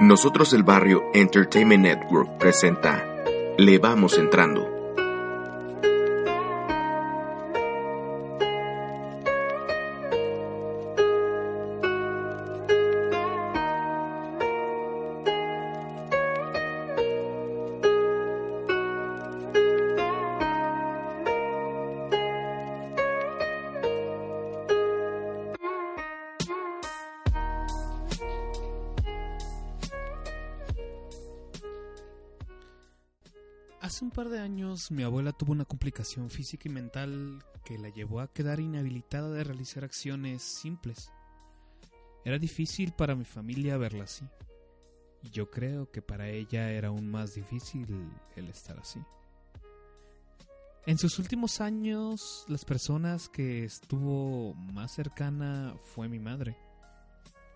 Nosotros el barrio Entertainment Network presenta Le vamos entrando un par de años mi abuela tuvo una complicación física y mental que la llevó a quedar inhabilitada de realizar acciones simples. Era difícil para mi familia verla así. Y yo creo que para ella era aún más difícil el estar así. En sus últimos años, las personas que estuvo más cercana fue mi madre,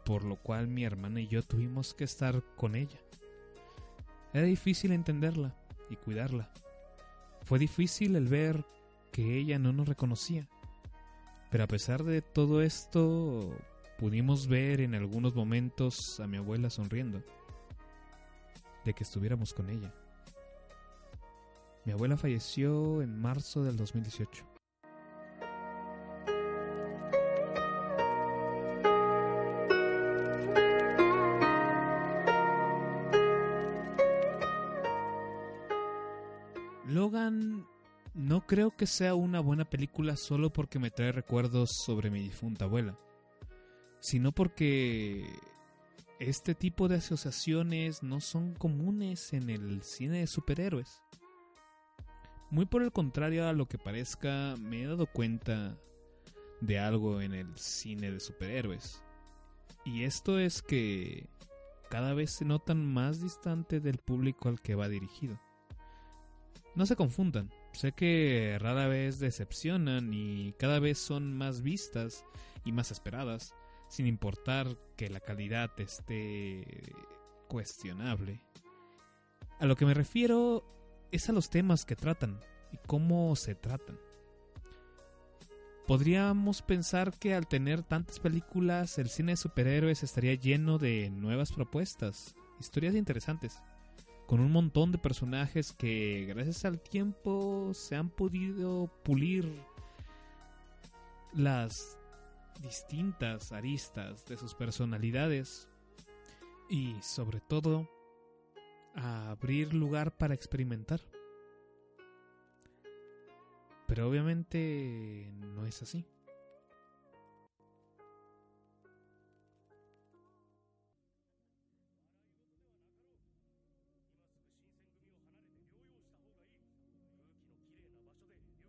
por lo cual mi hermana y yo tuvimos que estar con ella. Era difícil entenderla y cuidarla. Fue difícil el ver que ella no nos reconocía. Pero a pesar de todo esto, pudimos ver en algunos momentos a mi abuela sonriendo. De que estuviéramos con ella. Mi abuela falleció en marzo del 2018. Que sea una buena película solo porque me trae recuerdos sobre mi difunta abuela, sino porque este tipo de asociaciones no son comunes en el cine de superhéroes. Muy por el contrario a lo que parezca, me he dado cuenta de algo en el cine de superhéroes. Y esto es que cada vez se notan más distante del público al que va dirigido. No se confundan, sé que rara vez decepcionan y cada vez son más vistas y más esperadas, sin importar que la calidad esté cuestionable. A lo que me refiero es a los temas que tratan y cómo se tratan. Podríamos pensar que al tener tantas películas el cine de superhéroes estaría lleno de nuevas propuestas, historias interesantes con un montón de personajes que gracias al tiempo se han podido pulir las distintas aristas de sus personalidades y sobre todo abrir lugar para experimentar. Pero obviamente no es así.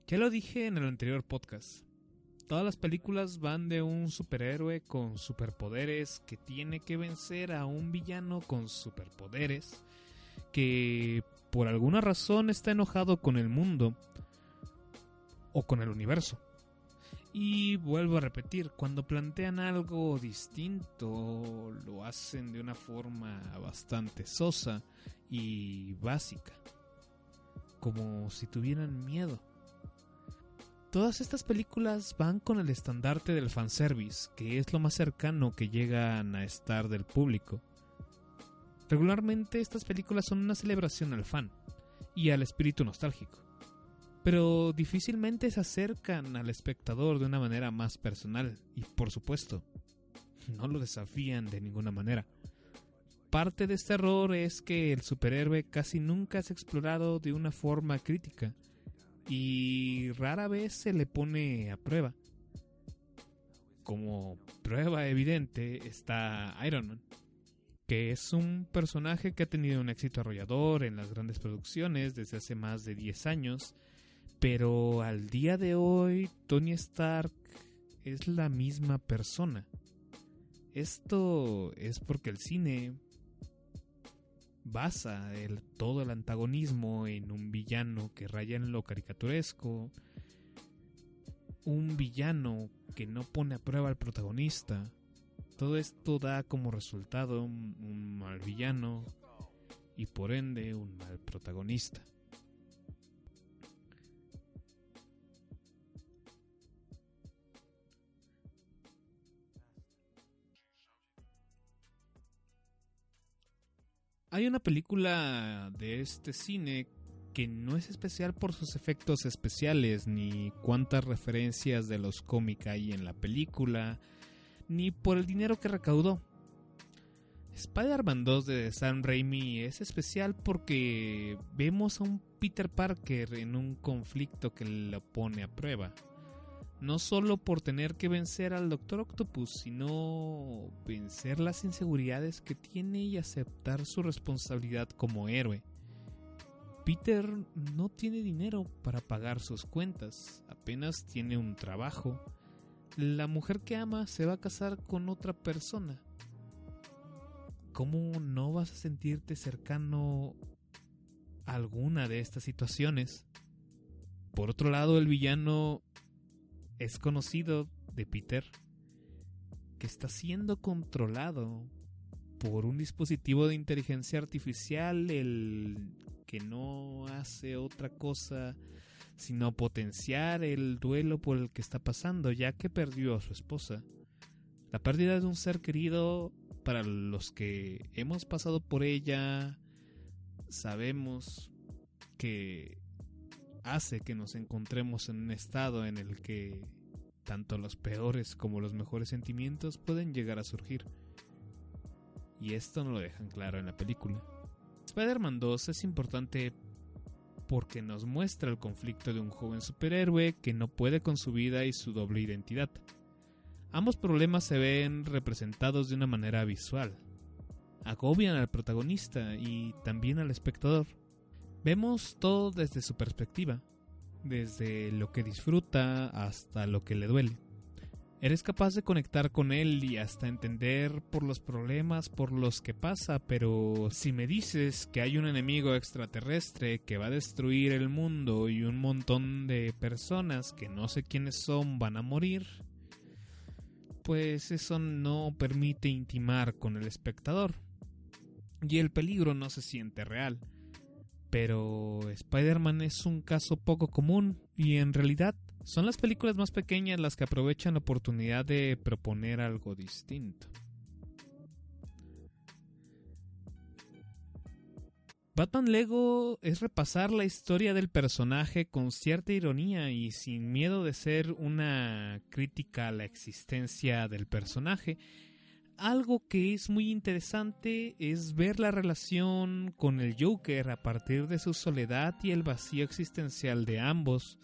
Ya lo dije en el anterior podcast. Todas las películas van de un superhéroe con superpoderes que tiene que vencer a un villano con superpoderes que por alguna razón está enojado con el mundo o con el universo. Y vuelvo a repetir, cuando plantean algo distinto, lo hacen de una forma bastante sosa y básica, como si tuvieran miedo. Todas estas películas van con el estandarte del fanservice, que es lo más cercano que llegan a estar del público. Regularmente estas películas son una celebración al fan y al espíritu nostálgico, pero difícilmente se acercan al espectador de una manera más personal y, por supuesto, no lo desafían de ninguna manera. Parte de este error es que el superhéroe casi nunca es explorado de una forma crítica, y rara vez se le pone a prueba. Como prueba evidente está Iron Man, que es un personaje que ha tenido un éxito arrollador en las grandes producciones desde hace más de 10 años, pero al día de hoy Tony Stark es la misma persona. Esto es porque el cine basa el, todo el antagonismo en un villano que raya en lo caricaturesco, un villano que no pone a prueba al protagonista. Todo esto da como resultado un mal villano y por ende un mal protagonista. Hay una película de este cine que no es especial por sus efectos especiales, ni cuántas referencias de los cómics hay en la película, ni por el dinero que recaudó. Spider-Man 2 de Sam Raimi es especial porque vemos a un Peter Parker en un conflicto que lo pone a prueba no solo por tener que vencer al Doctor Octopus, sino vencer las inseguridades que tiene y aceptar su responsabilidad como héroe. Peter no tiene dinero para pagar sus cuentas, apenas tiene un trabajo. La mujer que ama se va a casar con otra persona. ¿Cómo no vas a sentirte cercano a alguna de estas situaciones? Por otro lado, el villano es conocido de Peter que está siendo controlado por un dispositivo de inteligencia artificial, el que no hace otra cosa sino potenciar el duelo por el que está pasando, ya que perdió a su esposa. La pérdida de un ser querido, para los que hemos pasado por ella, sabemos que hace que nos encontremos en un estado en el que tanto los peores como los mejores sentimientos pueden llegar a surgir. Y esto no lo dejan claro en la película. Spider-Man 2 es importante porque nos muestra el conflicto de un joven superhéroe que no puede con su vida y su doble identidad. Ambos problemas se ven representados de una manera visual. Agobian al protagonista y también al espectador. Vemos todo desde su perspectiva, desde lo que disfruta hasta lo que le duele. Eres capaz de conectar con él y hasta entender por los problemas por los que pasa, pero si me dices que hay un enemigo extraterrestre que va a destruir el mundo y un montón de personas que no sé quiénes son van a morir, pues eso no permite intimar con el espectador. Y el peligro no se siente real. Pero Spider-Man es un caso poco común y en realidad son las películas más pequeñas las que aprovechan la oportunidad de proponer algo distinto. Batman Lego es repasar la historia del personaje con cierta ironía y sin miedo de ser una crítica a la existencia del personaje algo que es muy interesante es ver la relación con el Joker a partir de su soledad y el vacío existencial de ambos.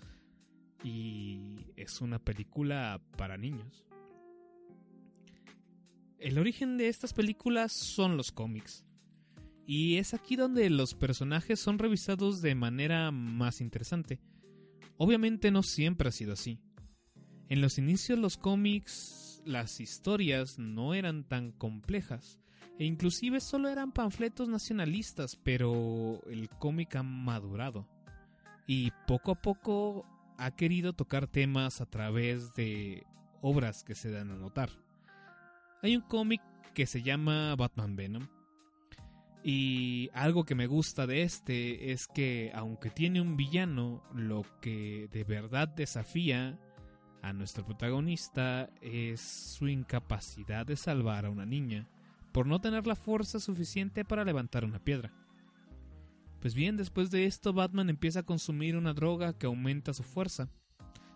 Y es una película para niños. El origen de estas películas son los cómics. Y es aquí donde los personajes son revisados de manera más interesante. Obviamente no siempre ha sido así. En los inicios los cómics las historias no eran tan complejas e inclusive solo eran panfletos nacionalistas, pero el cómic ha madurado y poco a poco ha querido tocar temas a través de obras que se dan a notar. Hay un cómic que se llama Batman Venom y algo que me gusta de este es que aunque tiene un villano, lo que de verdad desafía a nuestro protagonista es su incapacidad de salvar a una niña por no tener la fuerza suficiente para levantar una piedra. Pues bien, después de esto Batman empieza a consumir una droga que aumenta su fuerza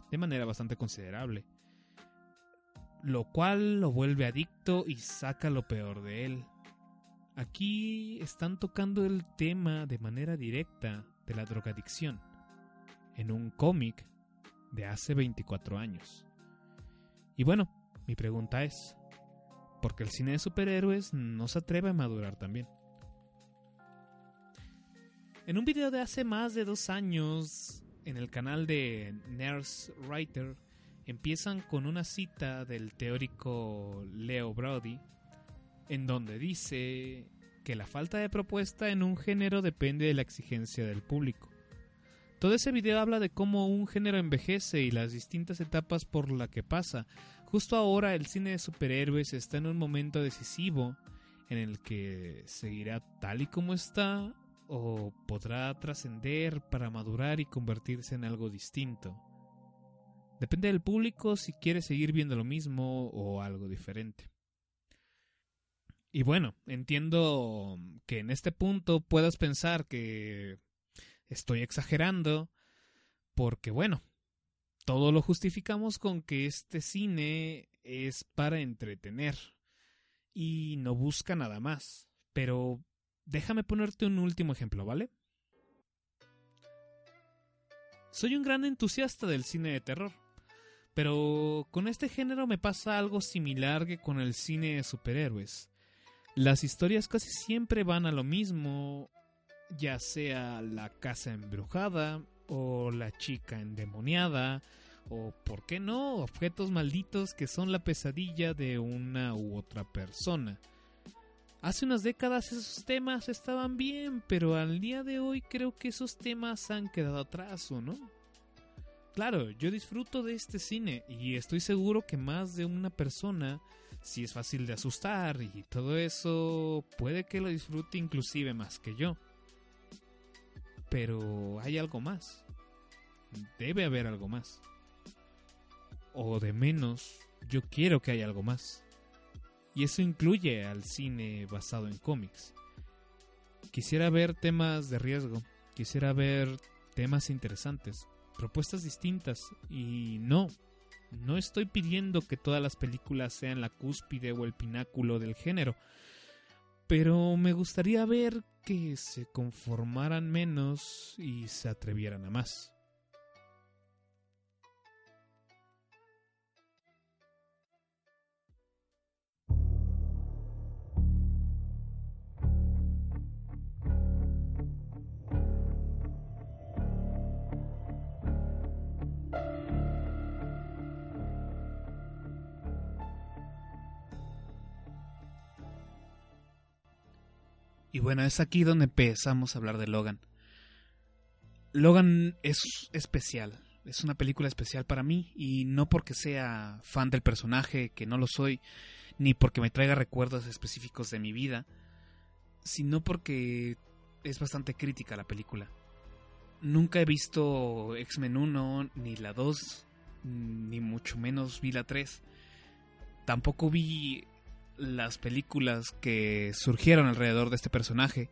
de manera bastante considerable, lo cual lo vuelve adicto y saca lo peor de él. Aquí están tocando el tema de manera directa de la drogadicción. En un cómic de hace 24 años. Y bueno, mi pregunta es, ¿por qué el cine de superhéroes no se atreve a madurar también? En un video de hace más de dos años, en el canal de Nurse Writer, empiezan con una cita del teórico Leo Brody, en donde dice que la falta de propuesta en un género depende de la exigencia del público. Todo ese video habla de cómo un género envejece y las distintas etapas por la que pasa. Justo ahora el cine de superhéroes está en un momento decisivo en el que seguirá tal y como está o podrá trascender para madurar y convertirse en algo distinto. Depende del público si quiere seguir viendo lo mismo o algo diferente. Y bueno, entiendo que en este punto puedas pensar que estoy exagerando, porque bueno, todo lo justificamos con que este cine es para entretener y no busca nada más. Pero déjame ponerte un último ejemplo, ¿vale? Soy un gran entusiasta del cine de terror, pero con este género me pasa algo similar que con el cine de superhéroes. Las historias casi siempre van a lo mismo, ya sea la casa embrujada o la chica endemoniada o, por qué no, objetos malditos que son la pesadilla de una u otra persona. Hace unas décadas esos temas estaban bien, pero al día de hoy creo que esos temas han quedado atrás, ¿o no? Claro, yo disfruto de este cine y estoy seguro que más de una persona, si es fácil de asustar y todo eso, puede que lo disfrute inclusive más que yo. Pero hay algo más. Debe haber algo más. O de menos, yo quiero que haya algo más. Y eso incluye al cine basado en cómics. Quisiera ver temas de riesgo, quisiera ver temas interesantes, propuestas distintas y no, no estoy pidiendo que todas las películas sean la cúspide o el pináculo del género, pero me gustaría ver que se conformaran menos y se atrevieran a más. Y bueno, es aquí donde empezamos a hablar de Logan. Logan es especial, es una película especial para mí y no porque sea fan del personaje, que no lo soy, ni porque me traiga recuerdos específicos de mi vida, sino porque es bastante crítica la película. Nunca he visto X-Men 1, ni la 2, ni mucho menos vi la 3. Tampoco vi las películas que surgieron alrededor de este personaje.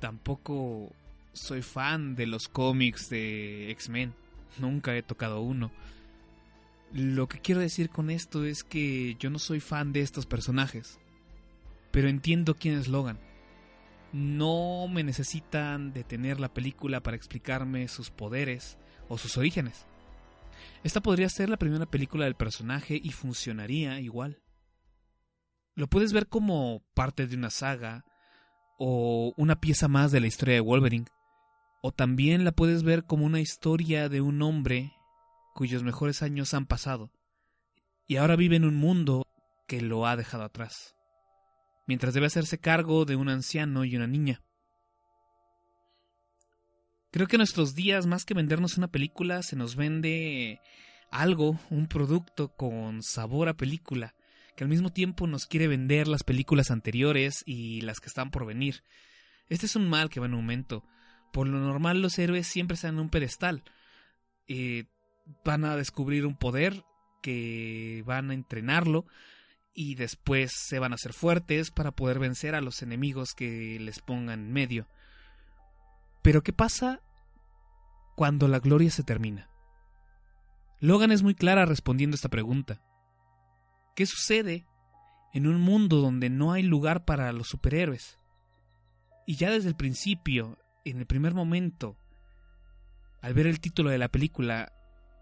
Tampoco soy fan de los cómics de X-Men. Nunca he tocado uno. Lo que quiero decir con esto es que yo no soy fan de estos personajes. Pero entiendo quién es Logan. No me necesitan detener la película para explicarme sus poderes o sus orígenes. Esta podría ser la primera película del personaje y funcionaría igual. Lo puedes ver como parte de una saga o una pieza más de la historia de Wolverine. O también la puedes ver como una historia de un hombre cuyos mejores años han pasado y ahora vive en un mundo que lo ha dejado atrás, mientras debe hacerse cargo de un anciano y una niña. Creo que en nuestros días, más que vendernos una película, se nos vende algo, un producto con sabor a película, que al mismo tiempo nos quiere vender las películas anteriores y las que están por venir. Este es un mal que va en aumento. Por lo normal los héroes siempre están en un pedestal. Eh, van a descubrir un poder que van a entrenarlo y después se van a hacer fuertes para poder vencer a los enemigos que les pongan en medio. Pero ¿qué pasa cuando la gloria se termina? Logan es muy clara respondiendo esta pregunta. ¿Qué sucede en un mundo donde no hay lugar para los superhéroes? Y ya desde el principio, en el primer momento, al ver el título de la película,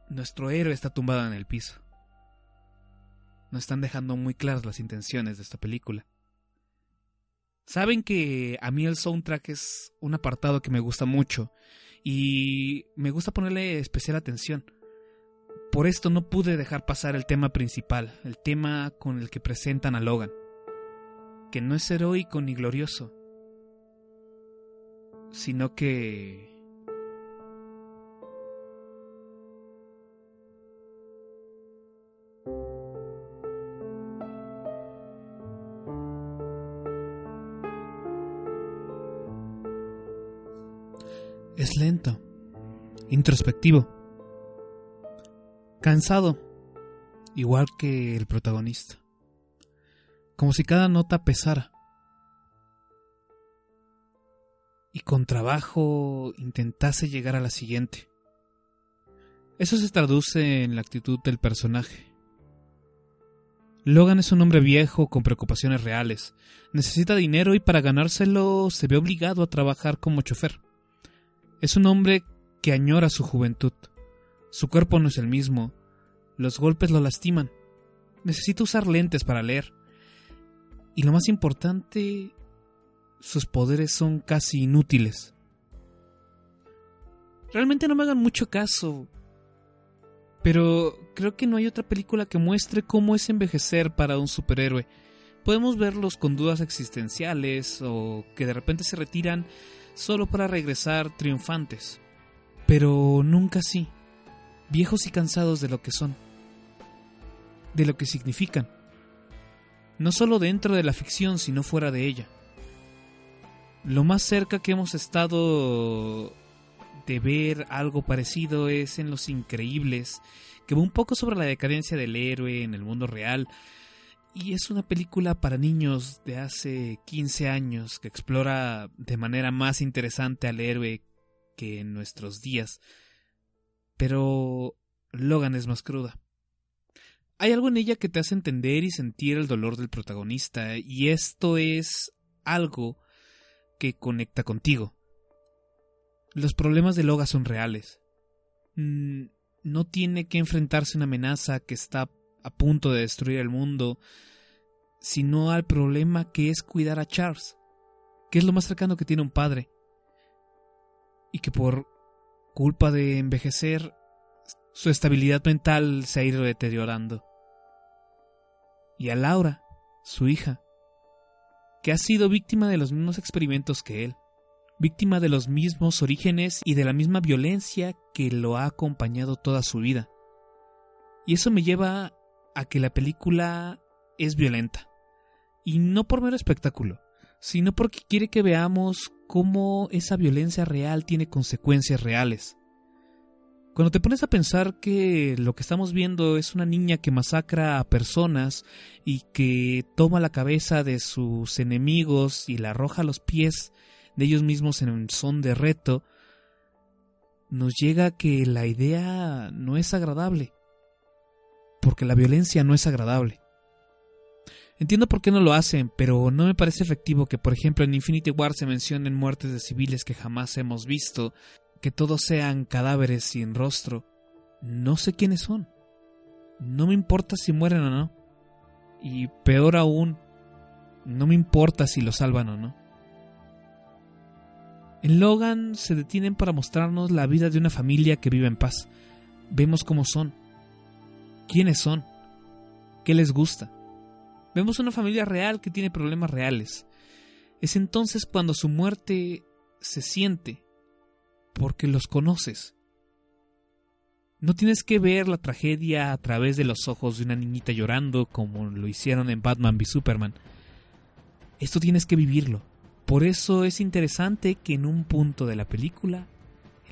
nuestro héroe está tumbado en el piso. Nos están dejando muy claras las intenciones de esta película. Saben que a mí el soundtrack es un apartado que me gusta mucho y me gusta ponerle especial atención por esto no pude dejar pasar el tema principal, el tema con el que presentan a Logan. que no es heroico ni glorioso, sino que es lento, introspectivo, cansado, igual que el protagonista, como si cada nota pesara. Y con trabajo intentase llegar a la siguiente. Eso se traduce en la actitud del personaje. Logan es un hombre viejo con preocupaciones reales. Necesita dinero y para ganárselo se ve obligado a trabajar como chofer. Es un hombre que añora su juventud. Su cuerpo no es el mismo. Los golpes lo lastiman. Necesita usar lentes para leer. Y lo más importante, sus poderes son casi inútiles. Realmente no me hagan mucho caso. Pero creo que no hay otra película que muestre cómo es envejecer para un superhéroe. Podemos verlos con dudas existenciales o que de repente se retiran solo para regresar triunfantes. Pero nunca así, viejos y cansados de lo que son, de lo que significan, no solo dentro de la ficción, sino fuera de ella. Lo más cerca que hemos estado de ver algo parecido es en Los Increíbles, que va un poco sobre la decadencia del héroe en el mundo real, y es una película para niños de hace 15 años que explora de manera más interesante al héroe que en nuestros días. Pero Logan es más cruda. Hay algo en ella que te hace entender y sentir el dolor del protagonista, y esto es algo que conecta contigo. Los problemas de Logan son reales. Mm, no tiene que enfrentarse a una amenaza que está a punto de destruir el mundo, sino al problema que es cuidar a Charles, que es lo más cercano que tiene un padre, y que por culpa de envejecer, su estabilidad mental se ha ido deteriorando. Y a Laura, su hija, que ha sido víctima de los mismos experimentos que él, víctima de los mismos orígenes y de la misma violencia que lo ha acompañado toda su vida. Y eso me lleva a que la película es violenta. Y no por mero espectáculo, sino porque quiere que veamos cómo esa violencia real tiene consecuencias reales. Cuando te pones a pensar que lo que estamos viendo es una niña que masacra a personas y que toma la cabeza de sus enemigos y la arroja a los pies de ellos mismos en un son de reto, nos llega que la idea no es agradable porque la violencia no es agradable. Entiendo por qué no lo hacen, pero no me parece efectivo que, por ejemplo, en Infinity War se mencionen muertes de civiles que jamás hemos visto, que todos sean cadáveres sin rostro. No sé quiénes son. No me importa si mueren o no. Y peor aún, no me importa si lo salvan o no. En Logan se detienen para mostrarnos la vida de una familia que vive en paz. Vemos cómo son, quiénes son, qué les gusta. Vemos una familia real que tiene problemas reales. Es entonces cuando su muerte se siente, porque los conoces. No tienes que ver la tragedia a través de los ojos de una niñita llorando como lo hicieron en Batman v Superman. Esto tienes que vivirlo. Por eso es interesante que en un punto de la película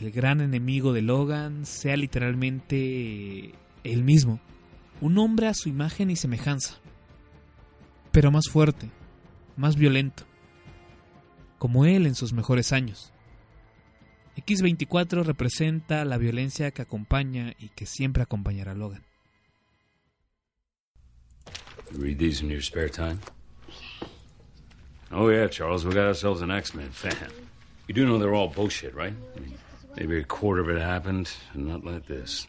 el gran enemigo de Logan sea literalmente él mismo un hombre a su imagen y semejanza, pero más fuerte, más violento, como él en sus mejores años. X24 representa la violencia que acompaña y que siempre acompañará a Logan. Read these in your spare time? Oh yeah, Charles, we got ourselves an X-Men fan. You do know they're all bullshit, right? I mean, maybe a quarter of it happened, and not like this.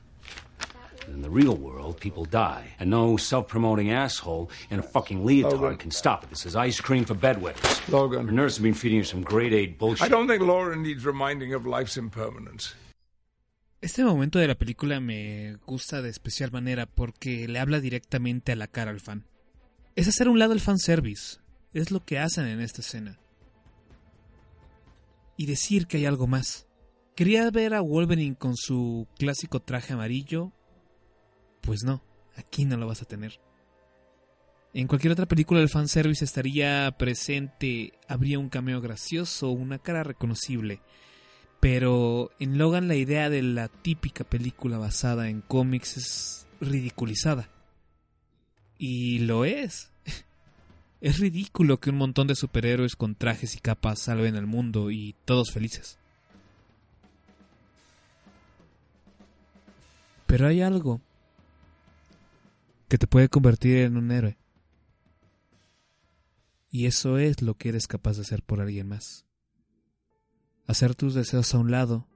In the real world, people die. And no self-promoting asshole in a fucking leotard Logan. can stop it. This is ice cream for bedwetters. Logan. Your nurse has been feeding you some grade 8 bullshit. I don't think Laura needs reminding of life's impermanence. Este momento de la película me gusta de especial manera porque le habla directamente a la cara al fan. Es hacer un lado el fanservice. es lo que hacen en esta escena. Y decir que hay algo más. ¿Quería ver a Wolverine con su clásico traje amarillo? Pues no, aquí no lo vas a tener. En cualquier otra película el fanservice estaría presente, habría un cameo gracioso, una cara reconocible. Pero en Logan la idea de la típica película basada en cómics es ridiculizada. Y lo es. Es ridículo que un montón de superhéroes con trajes y capas salven al mundo y todos felices. Pero hay algo que te puede convertir en un héroe. Y eso es lo que eres capaz de hacer por alguien más. Hacer tus deseos a un lado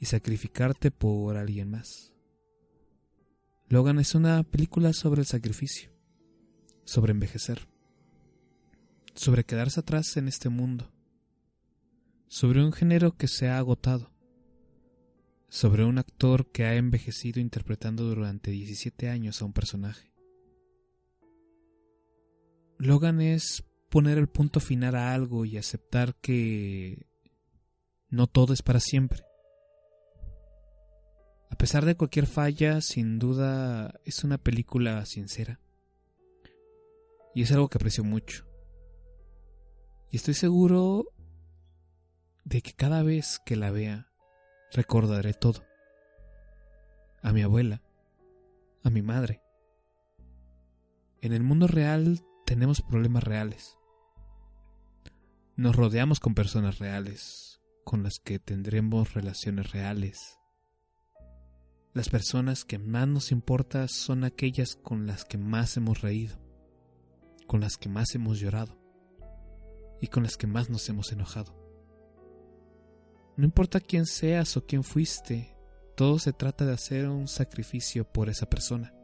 y sacrificarte por alguien más. Logan es una película sobre el sacrificio, sobre envejecer, sobre quedarse atrás en este mundo, sobre un género que se ha agotado, sobre un actor que ha envejecido interpretando durante 17 años a un personaje. Logan es poner el punto final a algo y aceptar que no todo es para siempre. A pesar de cualquier falla, sin duda es una película sincera. Y es algo que aprecio mucho. Y estoy seguro de que cada vez que la vea, recordaré todo. A mi abuela, a mi madre. En el mundo real tenemos problemas reales. Nos rodeamos con personas reales, con las que tendremos relaciones reales. Las personas que más nos importan son aquellas con las que más hemos reído, con las que más hemos llorado y con las que más nos hemos enojado. No importa quién seas o quién fuiste, todo se trata de hacer un sacrificio por esa persona.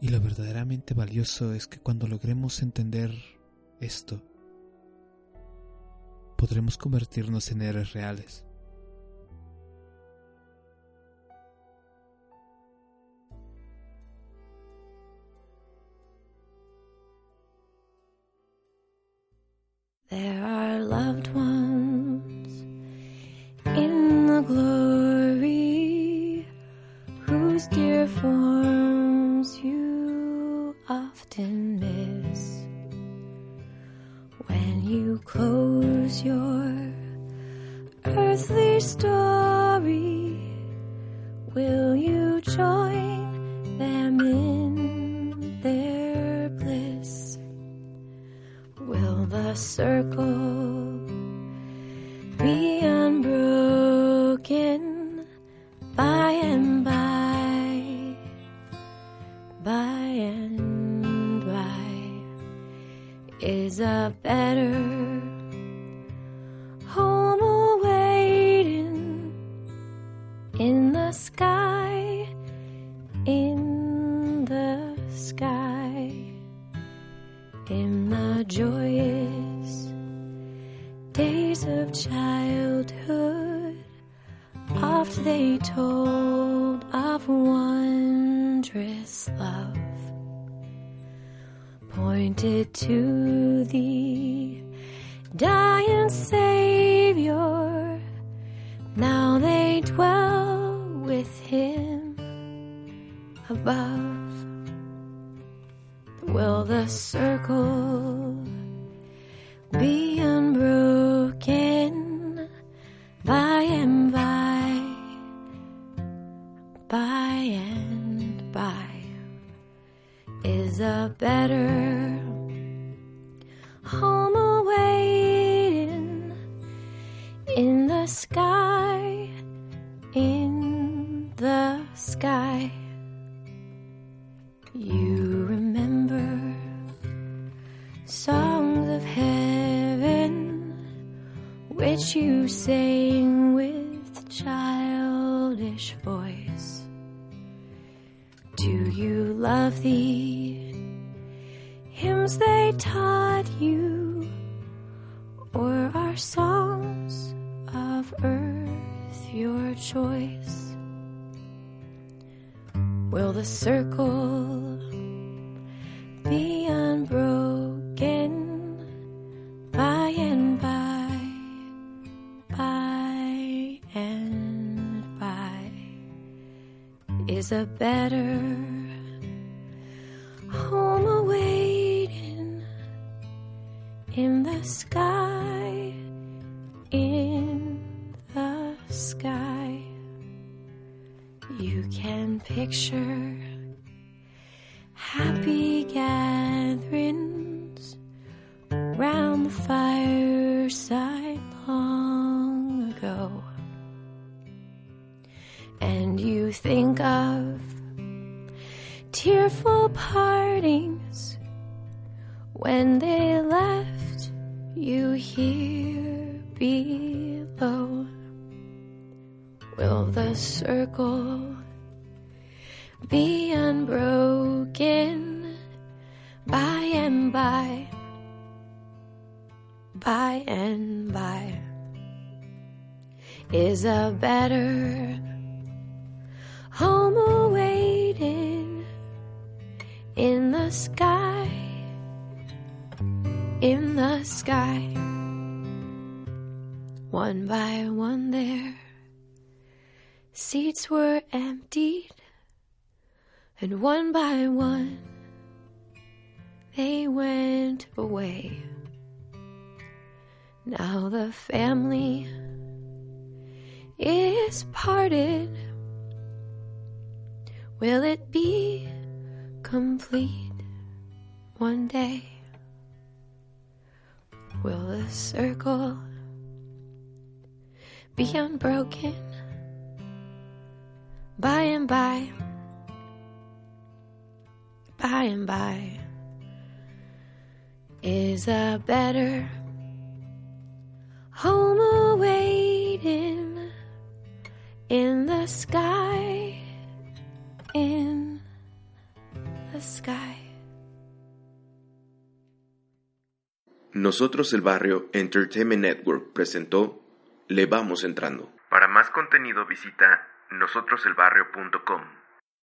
Y lo verdaderamente valioso es que cuando logremos entender esto, podremos convertirnos en héroes reales. Is a better better your choice. Will the circle be unbroken by and by, by and by? Is a better partings when they left you here below. Will the circle be unbroken by and by? By and by is a better home awaiting in the sky, in the sky. One by one, there seats were emptied, and one by one they went away. Now the family is parted. Will it be complete one day? Will the circle be unbroken by and by? By and by is a better home awaiting in the sky, in the sky. Nosotros el Barrio Entertainment Network presentó Le Vamos Entrando. Para más contenido visita nosotroselbarrio.com.